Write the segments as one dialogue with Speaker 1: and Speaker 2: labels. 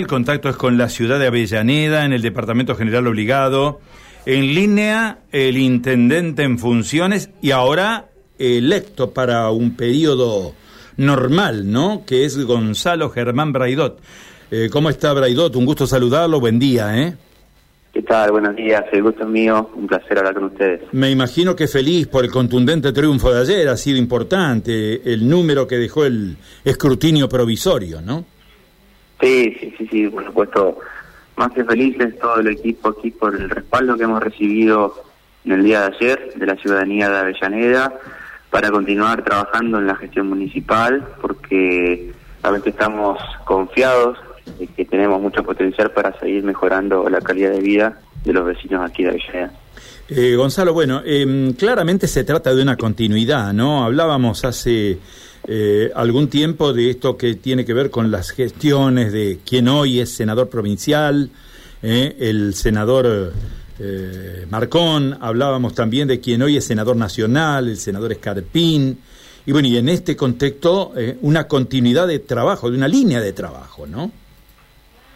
Speaker 1: El contacto es con la ciudad de Avellaneda, en el Departamento General Obligado. En línea, el intendente en funciones y ahora electo para un periodo normal, ¿no? Que es Gonzalo Germán Braidot. Eh, ¿Cómo está Braidot? Un gusto saludarlo, buen día, ¿eh?
Speaker 2: ¿Qué tal? Buenos días, el gusto es mío, un placer hablar con ustedes.
Speaker 1: Me imagino que feliz por el contundente triunfo de ayer, ha sido importante el número que dejó el escrutinio provisorio, ¿no?
Speaker 2: Sí, sí, sí, sí, por supuesto, más que felices todo el equipo aquí por el respaldo que hemos recibido en el día de ayer de la ciudadanía de Avellaneda para continuar trabajando en la gestión municipal porque a veces estamos confiados de que tenemos mucho potencial para seguir mejorando la calidad de vida de los vecinos aquí de Avellaneda.
Speaker 1: Eh, Gonzalo, bueno, eh, claramente se trata de una continuidad, ¿no? Hablábamos hace eh, algún tiempo de esto que tiene que ver con las gestiones de quien hoy es senador provincial, eh, el senador eh, Marcón, hablábamos también de quien hoy es senador nacional, el senador Escarpín, y bueno, y en este contexto una continuidad de trabajo, de una línea de trabajo, ¿no?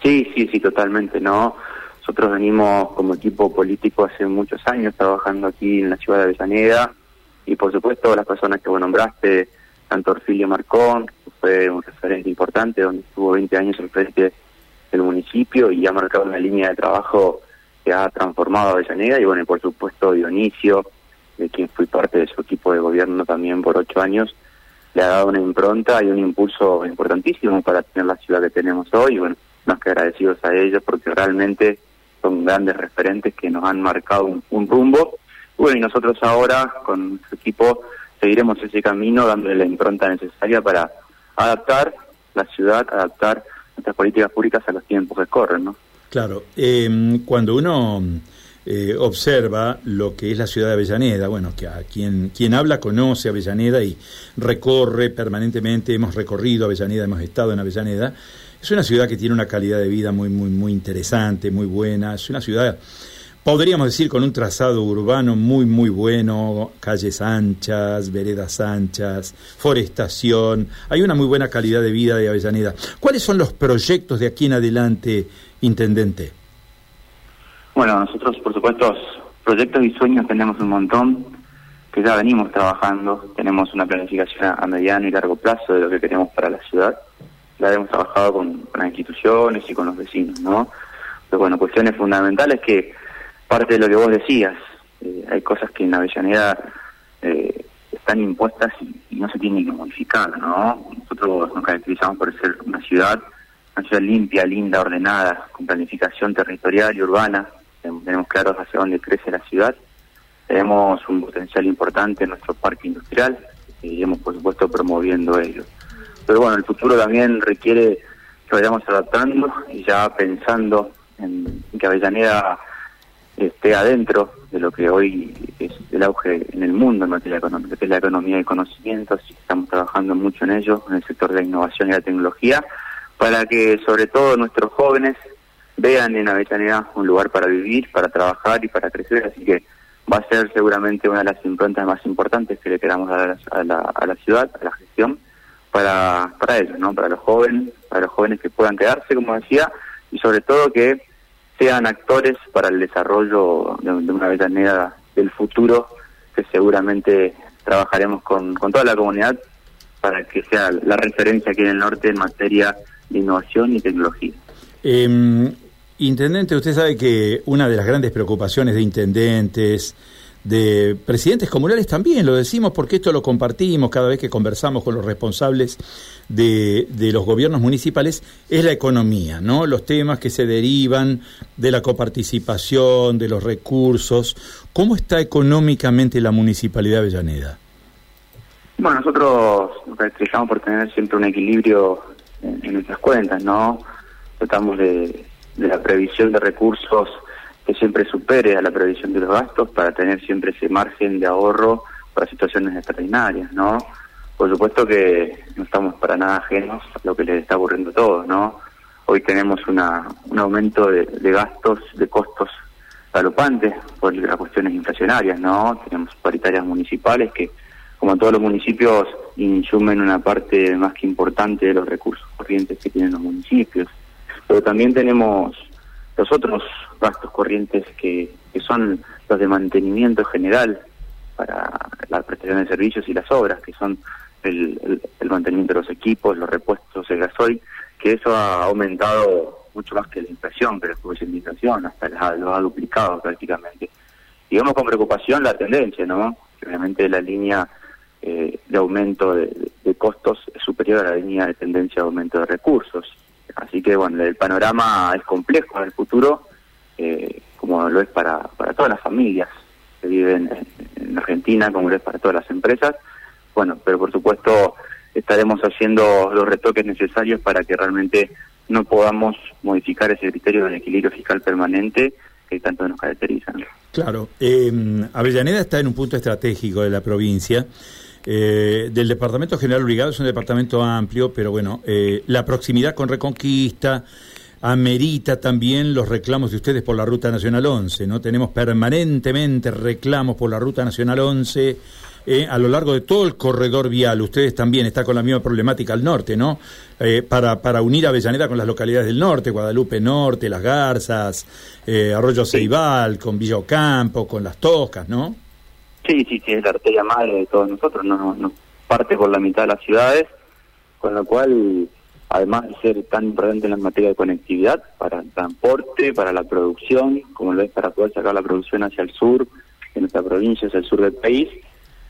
Speaker 2: Sí, sí, sí, totalmente, ¿no? Nosotros venimos como equipo político hace muchos años trabajando aquí en la ciudad de Avellaneda y por supuesto las personas que vos nombraste, tanto Orfilio Marcón, fue un referente importante, donde estuvo 20 años al frente del municipio y ha marcado una línea de trabajo que ha transformado a Avellaneda, y bueno, y por supuesto Dionisio, de quien fui parte de su equipo de gobierno también por ocho años, le ha dado una impronta y un impulso importantísimo para tener la ciudad que tenemos hoy, y bueno, más que agradecidos a ellos porque realmente son grandes referentes que nos han marcado un, un rumbo. Bueno, y nosotros ahora con su equipo seguiremos ese camino dándole la impronta necesaria para adaptar la ciudad, adaptar nuestras políticas públicas a los tiempos que corren, ¿no?
Speaker 1: Claro, eh, cuando uno eh, observa lo que es la ciudad de Avellaneda, bueno, que a quien, quien habla conoce Avellaneda y recorre permanentemente, hemos recorrido Avellaneda, hemos estado en Avellaneda, es una ciudad que tiene una calidad de vida muy, muy, muy interesante, muy buena, es una ciudad podríamos decir con un trazado urbano muy muy bueno, calles anchas, veredas anchas, forestación, hay una muy buena calidad de vida de Avellaneda. ¿Cuáles son los proyectos de aquí en adelante, intendente?
Speaker 2: Bueno, nosotros por supuesto proyectos y sueños tenemos un montón que ya venimos trabajando, tenemos una planificación a mediano y largo plazo de lo que queremos para la ciudad, la hemos trabajado con, las instituciones y con los vecinos, ¿no? Pero bueno, cuestiones fundamentales que parte de lo que vos decías, eh, hay cosas que en Avellaneda eh, están impuestas y, no se tienen que modificar, ¿no? Nosotros nos caracterizamos por ser una ciudad, una ciudad limpia, linda, ordenada, con planificación territorial y urbana, tenemos claros hacia dónde crece la ciudad, tenemos un potencial importante en nuestro parque industrial, y seguiremos por supuesto promoviendo ello. Pero bueno, el futuro también requiere que vayamos adaptando y ya pensando en que Avellaneda esté adentro de lo que hoy es el auge en el mundo en materia económica, que es la economía de conocimientos, y estamos trabajando mucho en ello, en el sector de la innovación y la tecnología, para que sobre todo nuestros jóvenes vean en Avellaneda un lugar para vivir, para trabajar y para crecer, así que va a ser seguramente una de las improntas más importantes que le queramos dar a la, a la ciudad, a la gestión, para, para ellos, ¿no? para los jóvenes, para los jóvenes que puedan quedarse, como decía, y sobre todo que sean actores para el desarrollo de, una Avellaneda del futuro, que seguramente trabajaremos con, toda la comunidad para que sea la referencia aquí en el norte en materia de innovación y tecnología.
Speaker 1: Eh, intendente, usted sabe que una de las grandes preocupaciones de intendentes, de presidentes comunales también, lo decimos porque esto lo compartimos cada vez que conversamos con los responsables de, de, los gobiernos municipales, es la economía, ¿no? Los temas que se derivan de la coparticipación, de los recursos. ¿Cómo está económicamente la municipalidad de Avellaneda?
Speaker 2: Bueno, nosotros nos caracterizamos por tener siempre un equilibrio en, nuestras cuentas, ¿no? Tratamos de, de la previsión de recursos que siempre supere a la previsión de los gastos para tener siempre ese margen de ahorro para situaciones extraordinarias, ¿no? Por supuesto que no estamos para nada ajenos a lo que les está ocurriendo a todos, ¿no? Hoy tenemos una, un aumento de, gastos, de costos galopantes por las cuestiones inflacionarias, ¿no? Tenemos paritarias municipales que, como todos los municipios, insumen una parte más que importante de los recursos corrientes que tienen los municipios. Pero también tenemos los otros gastos corrientes que, que son los de mantenimiento general para la prestación de servicios y las obras, que son el, el, mantenimiento de los equipos, los repuestos, el gasoil, que eso ha aumentado mucho más que la inflación, es la inflación, hasta lo ha duplicado prácticamente. Y vemos con preocupación la tendencia, ¿no? Que obviamente la línea eh, de aumento de, costos es superior a la línea de tendencia de aumento de recursos. Así que, bueno, el panorama es complejo en el futuro, eh, como lo es para, para todas las familias que viven en Argentina, como lo es para todas las empresas bueno, pero por supuesto estaremos haciendo los retoques necesarios para que realmente no podamos modificar ese criterio del equilibrio fiscal permanente que tanto nos caracteriza.
Speaker 1: Claro, eh, Avellaneda está en un punto estratégico de la provincia. Eh, del Departamento General Brigado es un departamento amplio, pero bueno, eh, la proximidad con Reconquista amerita también los reclamos de ustedes por la Ruta Nacional 11, ¿no? Tenemos permanentemente reclamos por la Ruta Nacional 11 eh, a lo largo de todo el corredor vial. Ustedes también están con la misma problemática al norte, ¿no? Eh, para, para unir Avellaneda con las localidades del norte, Guadalupe Norte, Las Garzas, eh, Arroyo Ceibal, con Villa Ocampo, con Las Toscas, ¿no?
Speaker 2: Sí, sí, sí, es la arteria madre de todos nosotros, no, no, parte por la mitad de las ciudades, con lo cual además de ser tan importante en la materia de conectividad, para el transporte, para la producción, como lo es para poder sacar la producción hacia el sur, en nuestra provincia, hacia el sur del país,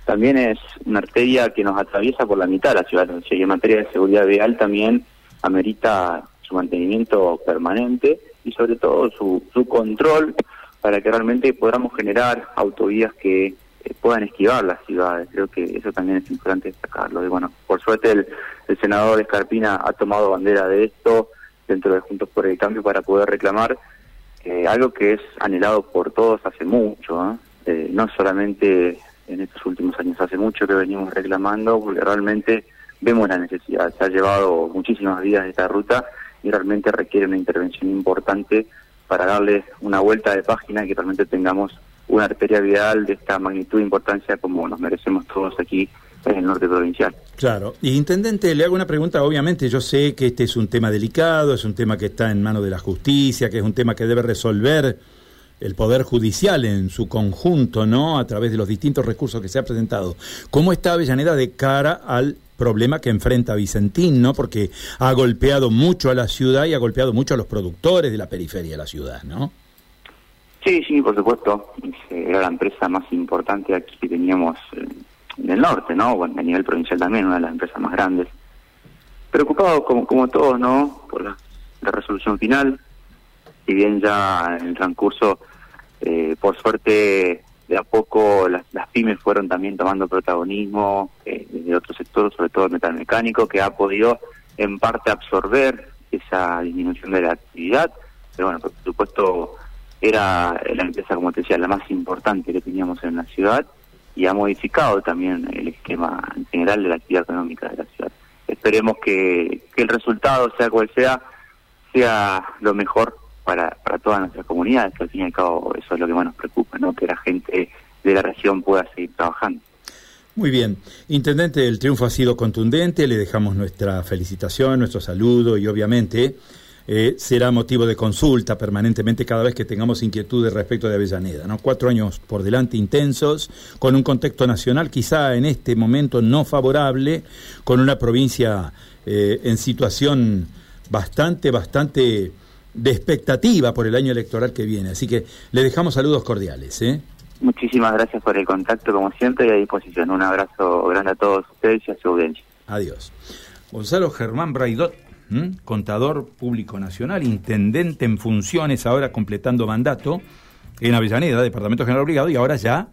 Speaker 2: también es una arteria que nos atraviesa por la mitad de la ciudad. O y en materia de seguridad vial también amerita su mantenimiento permanente y sobre todo su, su control para que realmente podamos generar autovías que eh, puedan esquivar las ciudades. Creo que eso también es importante destacarlo. Y bueno, suerte el, senador Escarpina ha tomado bandera de esto dentro de Juntos por el Cambio para poder reclamar eh, algo que es anhelado por todos hace mucho, ¿eh? no solamente en estos últimos años. Hace mucho que venimos reclamando porque realmente vemos la necesidad. Se ha llevado muchísimas vidas de esta ruta y realmente requiere una intervención importante para darle una vuelta de página y que realmente tengamos una arteria vial de esta magnitud e importancia como nos merecemos todos aquí en el norte provincial.
Speaker 1: Claro. Y intendente, le hago una pregunta. Obviamente, yo sé que este es un tema delicado, es un tema que está en manos de la justicia, que es un tema que debe resolver el Poder Judicial en su conjunto, ¿no? A través de los distintos recursos que se ha presentado. ¿Cómo está Avellaneda de cara al problema que enfrenta Vicentín, ¿no? Porque ha golpeado mucho a la ciudad y ha golpeado mucho a los productores de la periferia de la ciudad, ¿no?
Speaker 2: Sí, sí, por supuesto. Era la empresa más importante aquí que teníamos en el norte, ¿no? Bueno, a nivel provincial también, una de las empresas más grandes. Preocupado como, como todos, ¿no? Por la, resolución final. Si bien ya en el transcurso eh, por suerte, de a poco las, pymes fueron también tomando protagonismo eh, de otros sectores, sobre todo el metal mecánico, que ha podido en parte absorber esa disminución de la actividad. Pero bueno, por supuesto, era la empresa, como te decía, la más importante que teníamos en la ciudad y ha modificado también el esquema en general de la actividad económica de la ciudad. Esperemos que, el resultado, sea cual sea, sea lo mejor para, para todas nuestras comunidades, que al fin y al cabo eso es lo que más nos preocupa, ¿no? que la gente de la región pueda seguir trabajando.
Speaker 1: Muy bien. Intendente, el triunfo ha sido contundente, le dejamos nuestra felicitación, nuestro saludo y obviamente eh, será motivo de consulta permanentemente cada vez que tengamos inquietudes respecto de Avellaneda. ¿no? Cuatro años por delante intensos, con un contexto nacional quizá en este momento no favorable, con una provincia eh, en situación bastante, bastante de expectativa por el año electoral que viene. Así que le dejamos saludos cordiales. ¿eh?
Speaker 2: Muchísimas gracias por el contacto, como siempre, y a disposición. Un abrazo grande a todos ustedes y a su audiencia.
Speaker 1: Adiós. Gonzalo Germán Braidot, contador público nacional, intendente en funciones, ahora completando mandato en Avellaneda, Departamento General Brigado, y ahora ya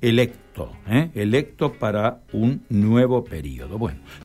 Speaker 1: electo, ¿eh? electo para un nuevo periodo. Bueno.